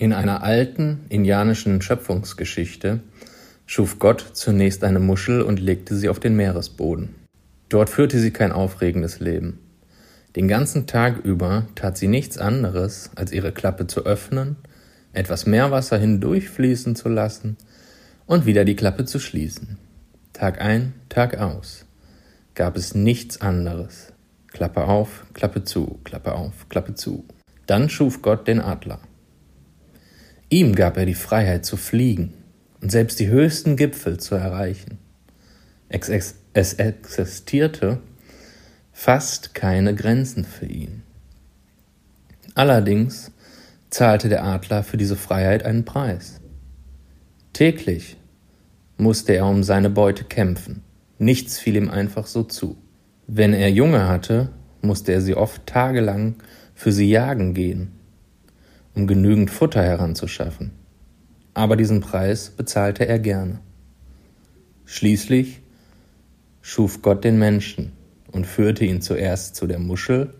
In einer alten indianischen Schöpfungsgeschichte schuf Gott zunächst eine Muschel und legte sie auf den Meeresboden. Dort führte sie kein aufregendes Leben. Den ganzen Tag über tat sie nichts anderes, als ihre Klappe zu öffnen, etwas Meerwasser hindurchfließen zu lassen und wieder die Klappe zu schließen. Tag ein, Tag aus gab es nichts anderes. Klappe auf, Klappe zu, Klappe auf, Klappe zu. Dann schuf Gott den Adler. Ihm gab er die Freiheit zu fliegen und selbst die höchsten Gipfel zu erreichen. Es existierte fast keine Grenzen für ihn. Allerdings zahlte der Adler für diese Freiheit einen Preis. Täglich musste er um seine Beute kämpfen. Nichts fiel ihm einfach so zu. Wenn er Junge hatte, musste er sie oft tagelang für sie jagen gehen um genügend Futter heranzuschaffen. Aber diesen Preis bezahlte er gerne. Schließlich schuf Gott den Menschen und führte ihn zuerst zu der Muschel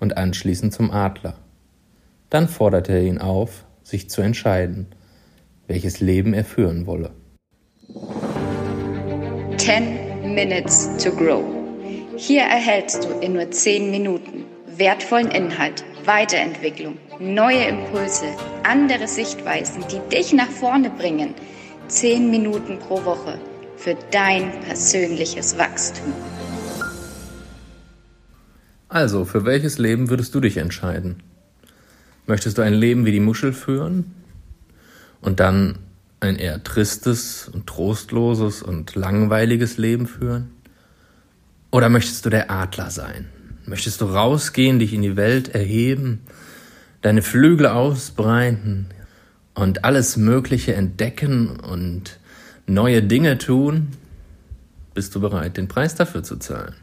und anschließend zum Adler. Dann forderte er ihn auf, sich zu entscheiden, welches Leben er führen wolle. 10 Minutes to Grow. Hier erhältst du in nur 10 Minuten wertvollen Inhalt Weiterentwicklung, neue Impulse, andere Sichtweisen, die dich nach vorne bringen. Zehn Minuten pro Woche für dein persönliches Wachstum. Also, für welches Leben würdest du dich entscheiden? Möchtest du ein Leben wie die Muschel führen und dann ein eher tristes und trostloses und langweiliges Leben führen? Oder möchtest du der Adler sein? Möchtest du rausgehen, dich in die Welt erheben, deine Flügel ausbreiten und alles Mögliche entdecken und neue Dinge tun? Bist du bereit, den Preis dafür zu zahlen?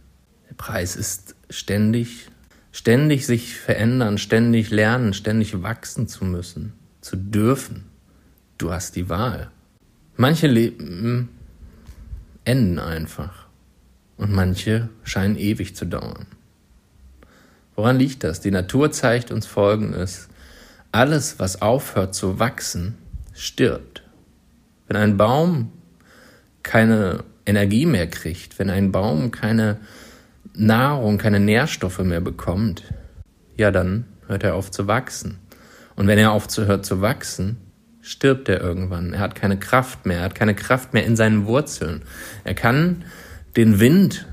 Der Preis ist ständig, ständig sich verändern, ständig lernen, ständig wachsen zu müssen, zu dürfen. Du hast die Wahl. Manche Leben enden einfach und manche scheinen ewig zu dauern. Woran liegt das? Die Natur zeigt uns Folgendes. Alles, was aufhört zu wachsen, stirbt. Wenn ein Baum keine Energie mehr kriegt, wenn ein Baum keine Nahrung, keine Nährstoffe mehr bekommt, ja, dann hört er auf zu wachsen. Und wenn er aufhört zu wachsen, stirbt er irgendwann. Er hat keine Kraft mehr, er hat keine Kraft mehr in seinen Wurzeln. Er kann den Wind,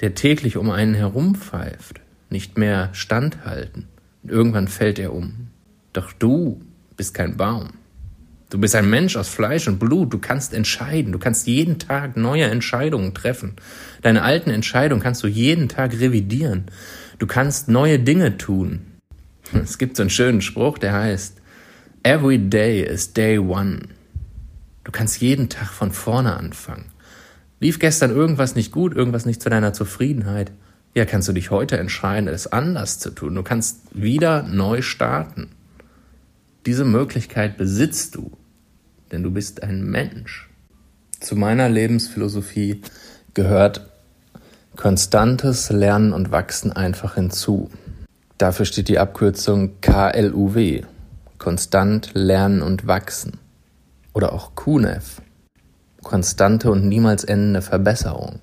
der täglich um einen herumpfeift, nicht mehr standhalten. Und irgendwann fällt er um. Doch du bist kein Baum. Du bist ein Mensch aus Fleisch und Blut. Du kannst entscheiden. Du kannst jeden Tag neue Entscheidungen treffen. Deine alten Entscheidungen kannst du jeden Tag revidieren. Du kannst neue Dinge tun. Es gibt so einen schönen Spruch, der heißt, Every day is day one. Du kannst jeden Tag von vorne anfangen. Lief gestern irgendwas nicht gut, irgendwas nicht zu deiner Zufriedenheit? Ja, kannst du dich heute entscheiden, es anders zu tun. Du kannst wieder neu starten. Diese Möglichkeit besitzt du, denn du bist ein Mensch. Zu meiner Lebensphilosophie gehört konstantes Lernen und Wachsen einfach hinzu. Dafür steht die Abkürzung KLUW, konstant lernen und wachsen. Oder auch KUNEF, konstante und niemals endende Verbesserung.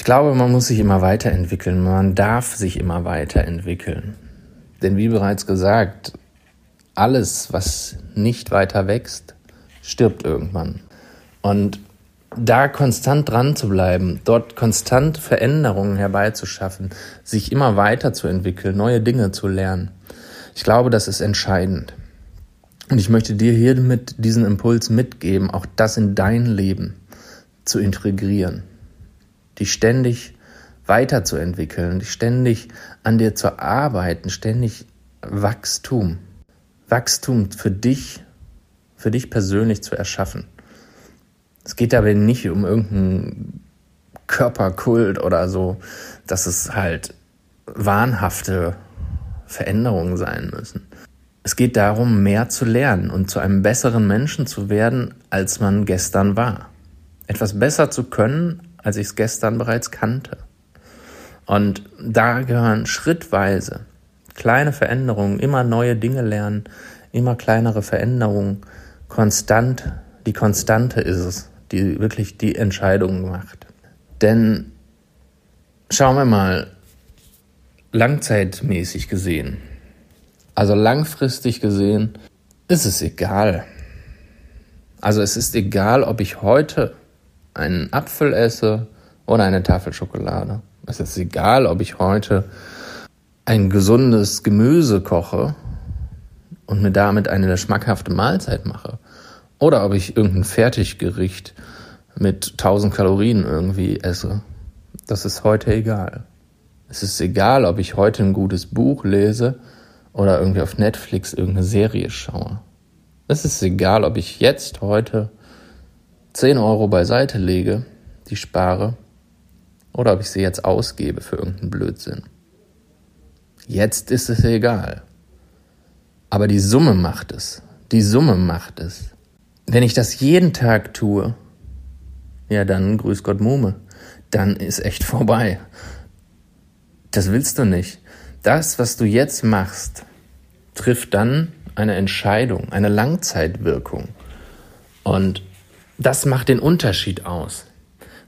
Ich glaube, man muss sich immer weiterentwickeln. Man darf sich immer weiterentwickeln. Denn wie bereits gesagt, alles, was nicht weiter wächst, stirbt irgendwann. Und da konstant dran zu bleiben, dort konstant Veränderungen herbeizuschaffen, sich immer weiterzuentwickeln, neue Dinge zu lernen, ich glaube, das ist entscheidend. Und ich möchte dir hiermit diesen Impuls mitgeben, auch das in dein Leben zu integrieren dich ständig weiterzuentwickeln, dich ständig an dir zu arbeiten, ständig Wachstum, Wachstum für dich, für dich persönlich zu erschaffen. Es geht dabei nicht um irgendeinen Körperkult oder so, dass es halt wahnhafte Veränderungen sein müssen. Es geht darum, mehr zu lernen und zu einem besseren Menschen zu werden, als man gestern war. Etwas besser zu können, als ich es gestern bereits kannte. Und da gehören schrittweise kleine Veränderungen, immer neue Dinge lernen, immer kleinere Veränderungen. Konstant, die Konstante ist es, die wirklich die Entscheidungen macht. Denn schauen wir mal, langzeitmäßig gesehen, also langfristig gesehen, ist es egal. Also es ist egal, ob ich heute einen Apfel esse oder eine Tafel Schokolade. Es ist egal, ob ich heute ein gesundes Gemüse koche und mir damit eine schmackhafte Mahlzeit mache. Oder ob ich irgendein Fertiggericht mit 1000 Kalorien irgendwie esse. Das ist heute egal. Es ist egal, ob ich heute ein gutes Buch lese oder irgendwie auf Netflix irgendeine Serie schaue. Es ist egal, ob ich jetzt heute 10 Euro beiseite lege, die spare, oder ob ich sie jetzt ausgebe für irgendeinen Blödsinn. Jetzt ist es egal. Aber die Summe macht es. Die Summe macht es. Wenn ich das jeden Tag tue, ja dann grüß Gott Mume, dann ist echt vorbei. Das willst du nicht. Das, was du jetzt machst, trifft dann eine Entscheidung, eine Langzeitwirkung. Und das macht den Unterschied aus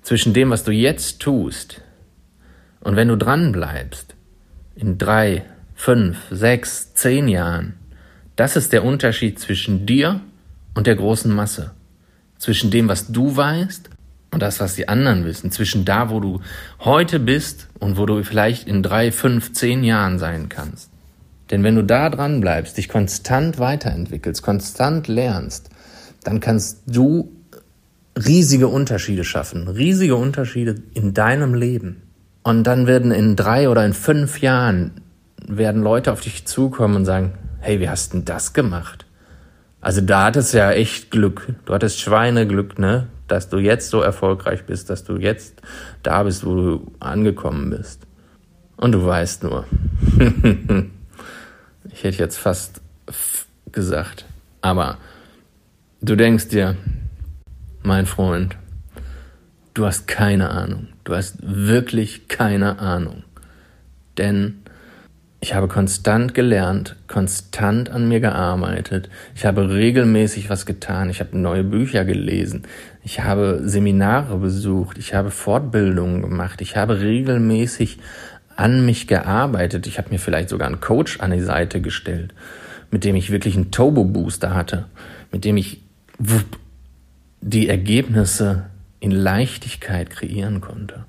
zwischen dem, was du jetzt tust und wenn du dran bleibst in drei, fünf, sechs, zehn Jahren. Das ist der Unterschied zwischen dir und der großen Masse. Zwischen dem, was du weißt und das, was die anderen wissen. Zwischen da, wo du heute bist und wo du vielleicht in drei, fünf, zehn Jahren sein kannst. Denn wenn du da dran bleibst, dich konstant weiterentwickelst, konstant lernst, dann kannst du riesige Unterschiede schaffen, riesige Unterschiede in deinem Leben. Und dann werden in drei oder in fünf Jahren werden Leute auf dich zukommen und sagen, hey, wie hast denn das gemacht? Also da hattest du ja echt Glück. Du hattest Schweineglück, ne? Dass du jetzt so erfolgreich bist, dass du jetzt da bist, wo du angekommen bist. Und du weißt nur. Ich hätte jetzt fast gesagt. Aber du denkst dir, mein Freund, du hast keine Ahnung. Du hast wirklich keine Ahnung. Denn ich habe konstant gelernt, konstant an mir gearbeitet. Ich habe regelmäßig was getan. Ich habe neue Bücher gelesen. Ich habe Seminare besucht. Ich habe Fortbildungen gemacht. Ich habe regelmäßig an mich gearbeitet. Ich habe mir vielleicht sogar einen Coach an die Seite gestellt, mit dem ich wirklich einen Turbo-Booster hatte, mit dem ich die Ergebnisse in Leichtigkeit kreieren konnte.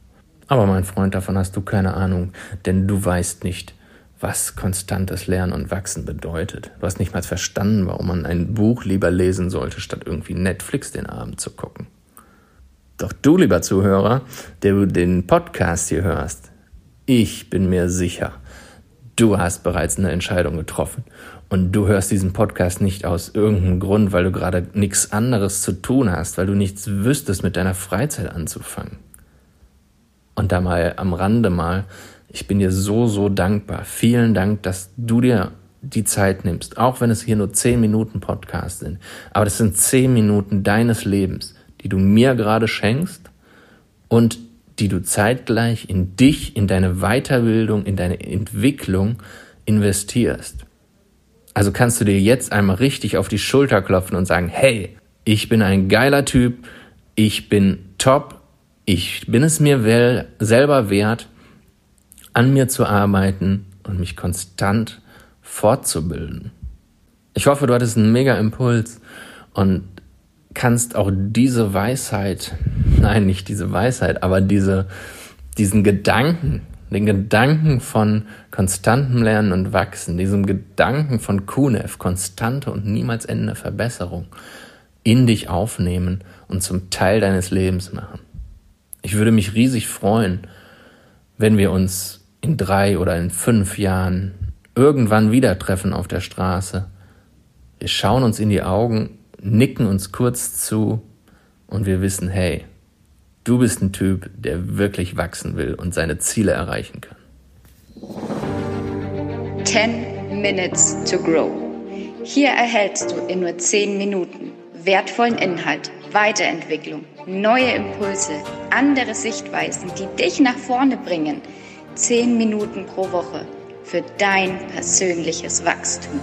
Aber mein Freund, davon hast du keine Ahnung, denn du weißt nicht, was konstantes Lernen und Wachsen bedeutet. Du hast nicht mal verstanden, warum man ein Buch lieber lesen sollte, statt irgendwie Netflix den Abend zu gucken. Doch du, lieber Zuhörer, der du den Podcast hier hörst, ich bin mir sicher, du hast bereits eine Entscheidung getroffen. Und du hörst diesen Podcast nicht aus irgendeinem Grund, weil du gerade nichts anderes zu tun hast, weil du nichts wüsstest, mit deiner Freizeit anzufangen. Und da mal am Rande mal, ich bin dir so, so dankbar. Vielen Dank, dass du dir die Zeit nimmst, auch wenn es hier nur zehn Minuten Podcast sind. Aber das sind zehn Minuten deines Lebens, die du mir gerade schenkst und die du zeitgleich in dich, in deine Weiterbildung, in deine Entwicklung investierst. Also kannst du dir jetzt einmal richtig auf die Schulter klopfen und sagen, hey, ich bin ein geiler Typ, ich bin top, ich bin es mir selber wert, an mir zu arbeiten und mich konstant fortzubilden. Ich hoffe, du hattest einen mega Impuls und kannst auch diese Weisheit, nein, nicht diese Weisheit, aber diese, diesen Gedanken, den Gedanken von konstantem Lernen und Wachsen, diesem Gedanken von Kunef, konstante und niemals endende Verbesserung, in dich aufnehmen und zum Teil deines Lebens machen. Ich würde mich riesig freuen, wenn wir uns in drei oder in fünf Jahren irgendwann wieder treffen auf der Straße. Wir schauen uns in die Augen nicken uns kurz zu und wir wissen, hey, du bist ein Typ, der wirklich wachsen will und seine Ziele erreichen kann. 10 Minutes to Grow. Hier erhältst du in nur 10 Minuten wertvollen Inhalt, Weiterentwicklung, neue Impulse, andere Sichtweisen, die dich nach vorne bringen. 10 Minuten pro Woche für dein persönliches Wachstum.